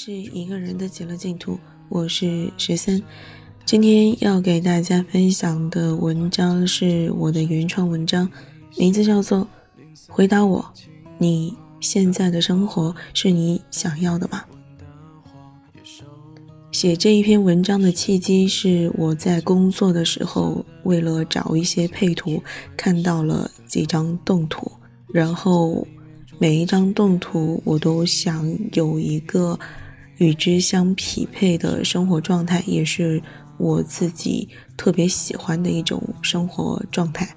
是一个人的极乐净土，我是十三。今天要给大家分享的文章是我的原创文章，名字叫做《回答我，你现在的生活是你想要的吗》。写这一篇文章的契机是我在工作的时候，为了找一些配图，看到了几张动图，然后每一张动图我都想有一个与之相匹配的生活状态，也是我自己特别喜欢的一种生活状态。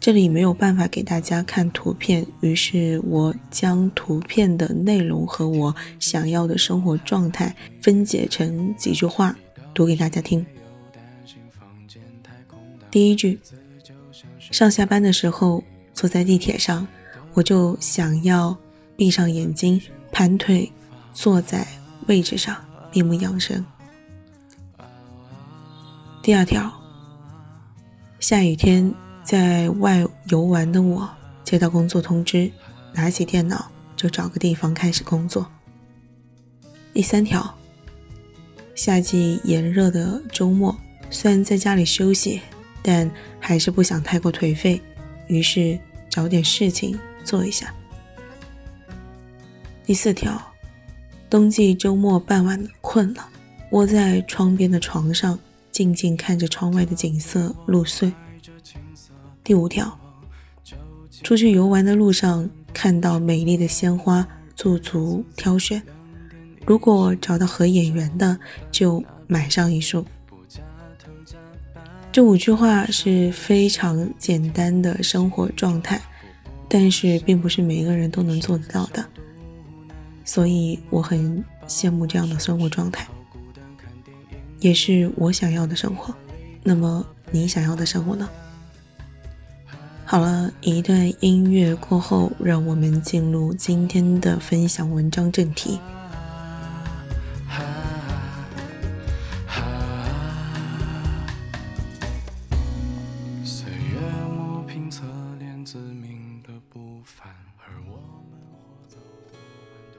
这里没有办法给大家看图片，于是我将图片的内容和我想要的生活状态分解成几句话，读给大家听。第一句：上下班的时候坐在地铁上，我就想要闭上眼睛，盘腿坐在位置上，闭目养神。第二条：下雨天。在外游玩的我，接到工作通知，拿起电脑就找个地方开始工作。第三条，夏季炎热的周末，虽然在家里休息，但还是不想太过颓废，于是找点事情做一下。第四条，冬季周末傍晚困了，窝在窗边的床上，静静看着窗外的景色入睡。第五条，出去游玩的路上看到美丽的鲜花，驻足挑选。如果找到合眼缘的，就买上一束。这五句话是非常简单的生活状态，但是并不是每一个人都能做得到的，所以我很羡慕这样的生活状态，也是我想要的生活。那么你想要的生活呢？好了一段音乐过后，让我们进入今天的分享文章正题。岁月磨平侧脸，自明的不凡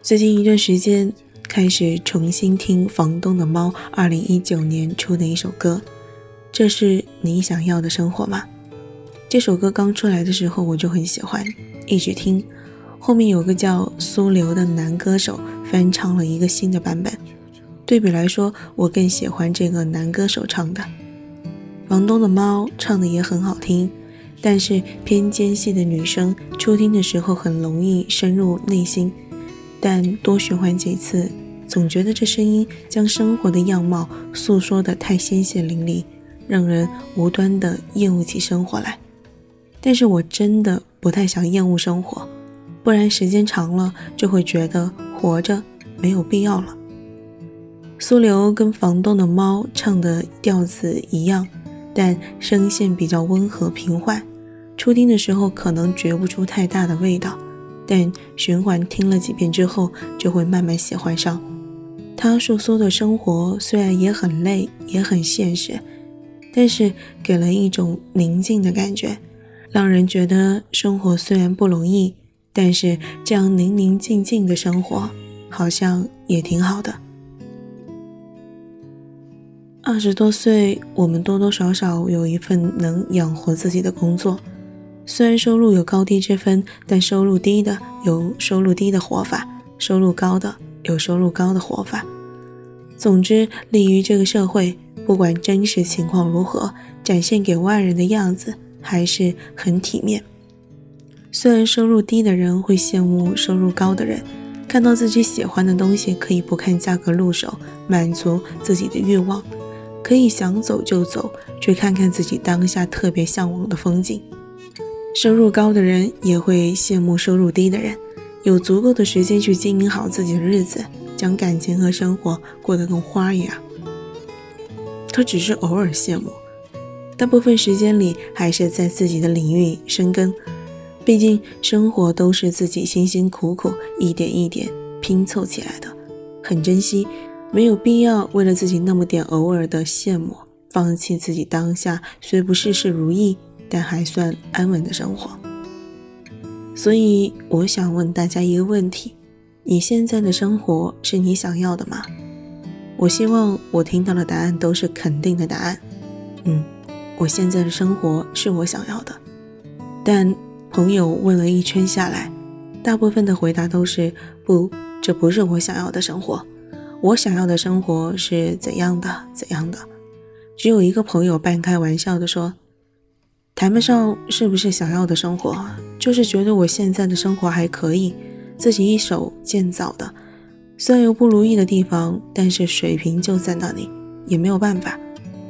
最近一段时间，开始重新听房东的猫二零一九年出的一首歌，这是你想要的生活吗？这首歌刚出来的时候，我就很喜欢，一直听。后面有个叫苏流的男歌手翻唱了一个新的版本，对比来说，我更喜欢这个男歌手唱的。房东的猫唱的也很好听，但是偏尖细的女生初听的时候很容易深入内心，但多循环几次，总觉得这声音将生活的样貌诉说的太鲜血淋漓，让人无端的厌恶起生活来。但是我真的不太想厌恶生活，不然时间长了就会觉得活着没有必要了。苏流跟房东的猫唱的调子一样，但声线比较温和平缓，初听的时候可能觉不出太大的味道，但循环听了几遍之后就会慢慢喜欢上。他诉说的生活虽然也很累，也很现实，但是给了一种宁静的感觉。让人觉得生活虽然不容易，但是这样宁宁静静的生活好像也挺好的。二十多岁，我们多多少少有一份能养活自己的工作，虽然收入有高低之分，但收入低的有收入低的活法，收入高的有收入高的活法。总之，立于这个社会，不管真实情况如何，展现给外人的样子。还是很体面。虽然收入低的人会羡慕收入高的人，看到自己喜欢的东西可以不看价格入手，满足自己的欲望，可以想走就走，去看看自己当下特别向往的风景。收入高的人也会羡慕收入低的人，有足够的时间去经营好自己的日子，将感情和生活过得更花一样。他只是偶尔羡慕。大部分时间里还是在自己的领域深耕，毕竟生活都是自己辛辛苦苦一点一点拼凑起来的，很珍惜，没有必要为了自己那么点偶尔的羡慕，放弃自己当下虽不事事如意，但还算安稳的生活。所以我想问大家一个问题：你现在的生活是你想要的吗？我希望我听到的答案都是肯定的答案。嗯，我现在的生活是我想要的。但朋友问了一圈下来，大部分的回答都是不，这不是我想要的生活。我想要的生活是怎样的？怎样的？只有一个朋友半开玩笑的说：“谈不上是不是想要的生活，就是觉得我现在的生活还可以，自己一手建造的。”虽然有不如意的地方，但是水平就在那里，也没有办法。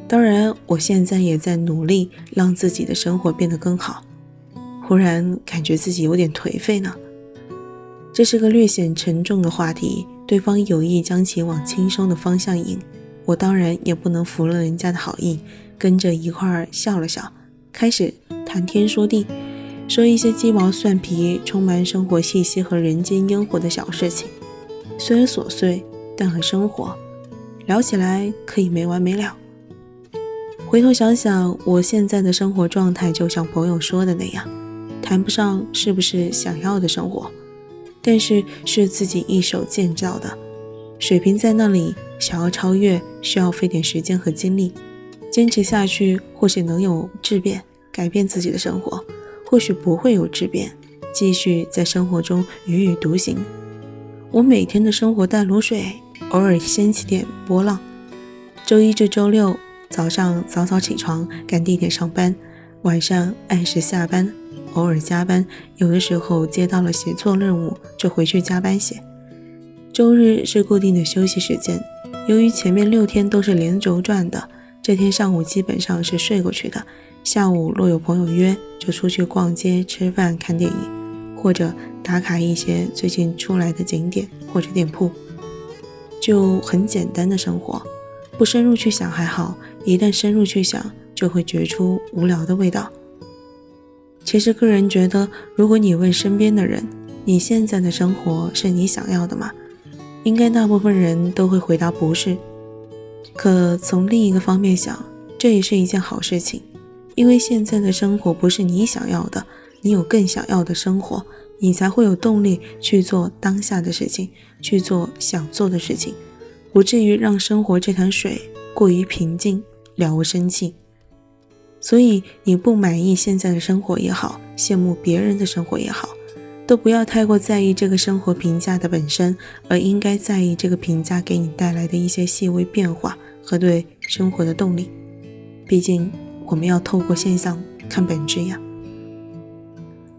当然，我现在也在努力让自己的生活变得更好。忽然感觉自己有点颓废呢。这是个略显沉重的话题，对方有意将其往轻松的方向引，我当然也不能服了人家的好意，跟着一块儿笑了笑，开始谈天说地，说一些鸡毛蒜皮、充满生活气息和人间烟火的小事情。虽然琐碎，但很生活，聊起来可以没完没了。回头想想，我现在的生活状态，就像朋友说的那样，谈不上是不是想要的生活，但是是自己一手建造的，水平在那里，想要超越，需要费点时间和精力，坚持下去，或许能有质变，改变自己的生活；或许不会有质变，继续在生活中踽踽独行。我每天的生活淡如水，偶尔掀起点波浪。周一至周六早上早早起床赶地铁上班，晚上按时下班，偶尔加班，有的时候接到了写作任务就回去加班写。周日是固定的休息时间，由于前面六天都是连轴转的，这天上午基本上是睡过去的。下午若有朋友约，就出去逛街、吃饭、看电影，或者。打卡一些最近出来的景点或者店铺，就很简单的生活，不深入去想还好，一旦深入去想，就会觉出无聊的味道。其实个人觉得，如果你问身边的人，你现在的生活是你想要的吗？应该大部分人都会回答不是。可从另一个方面想，这也是一件好事情，因为现在的生活不是你想要的，你有更想要的生活。你才会有动力去做当下的事情，去做想做的事情，不至于让生活这潭水过于平静，了无生气。所以，你不满意现在的生活也好，羡慕别人的生活也好，都不要太过在意这个生活评价的本身，而应该在意这个评价给你带来的一些细微变化和对生活的动力。毕竟，我们要透过现象看本质呀。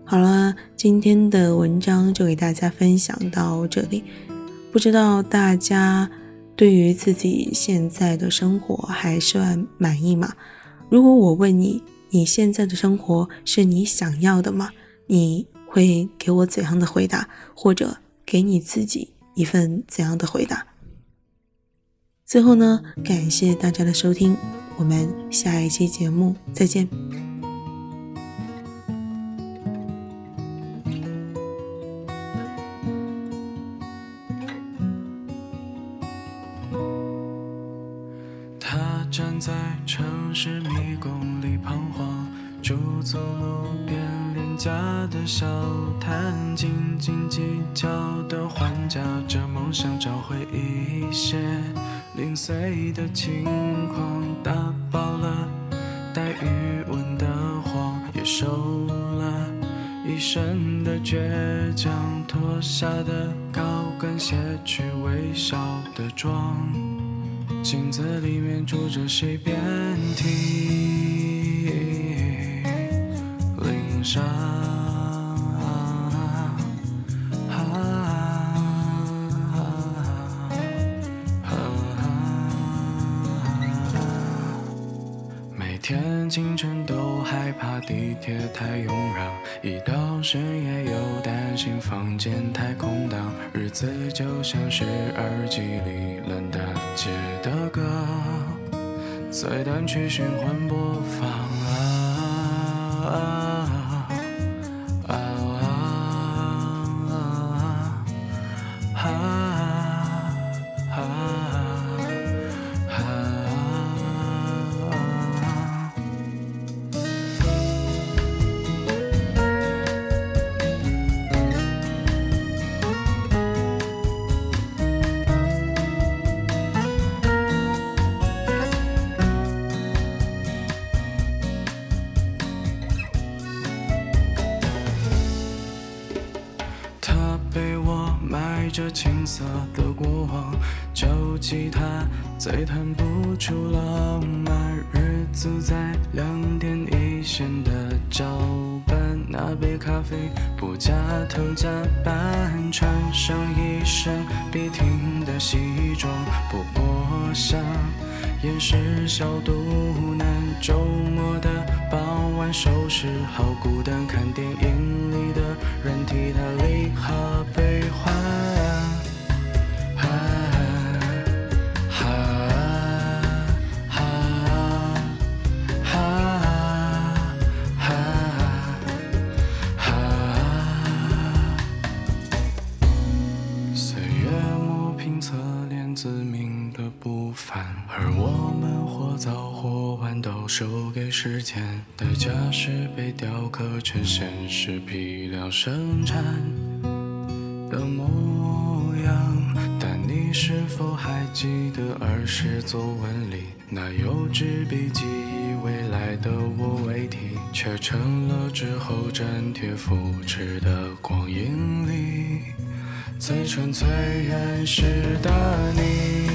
好了，今天的文章就给大家分享到这里。不知道大家对于自己现在的生活还算满意吗？如果我问你，你现在的生活是你想要的吗？你会给我怎样的回答？或者给你自己一份怎样的回答？最后呢，感谢大家的收听，我们下一期节目再见。小摊，斤斤计较的还价，这梦想找回一些零碎的轻狂，打包了带余温的谎，也收了一身的倔强，脱下的高跟鞋去微笑的妆。镜子里面住着谁，遍体鳞清晨都害怕地铁太拥挤，一到深夜又担心房间太空荡，日子就像是耳机里烂大街。的歌在单曲循环播放。啊青涩的过往，旧吉他再弹不出浪漫，日子在两点一线的交班，那杯咖啡不加糖加半，穿上一身笔挺的西装，不过想。掩饰小肚腩，周末的傍晚收拾好孤单，看电影里的人替他早或晚都输给时间，代价是被雕刻成现实批量生产的模样。但你是否还记得儿时作文里那幼稚笔记？以未来的我为题，却成了之后粘贴复制的光阴里。最纯粹原始的你。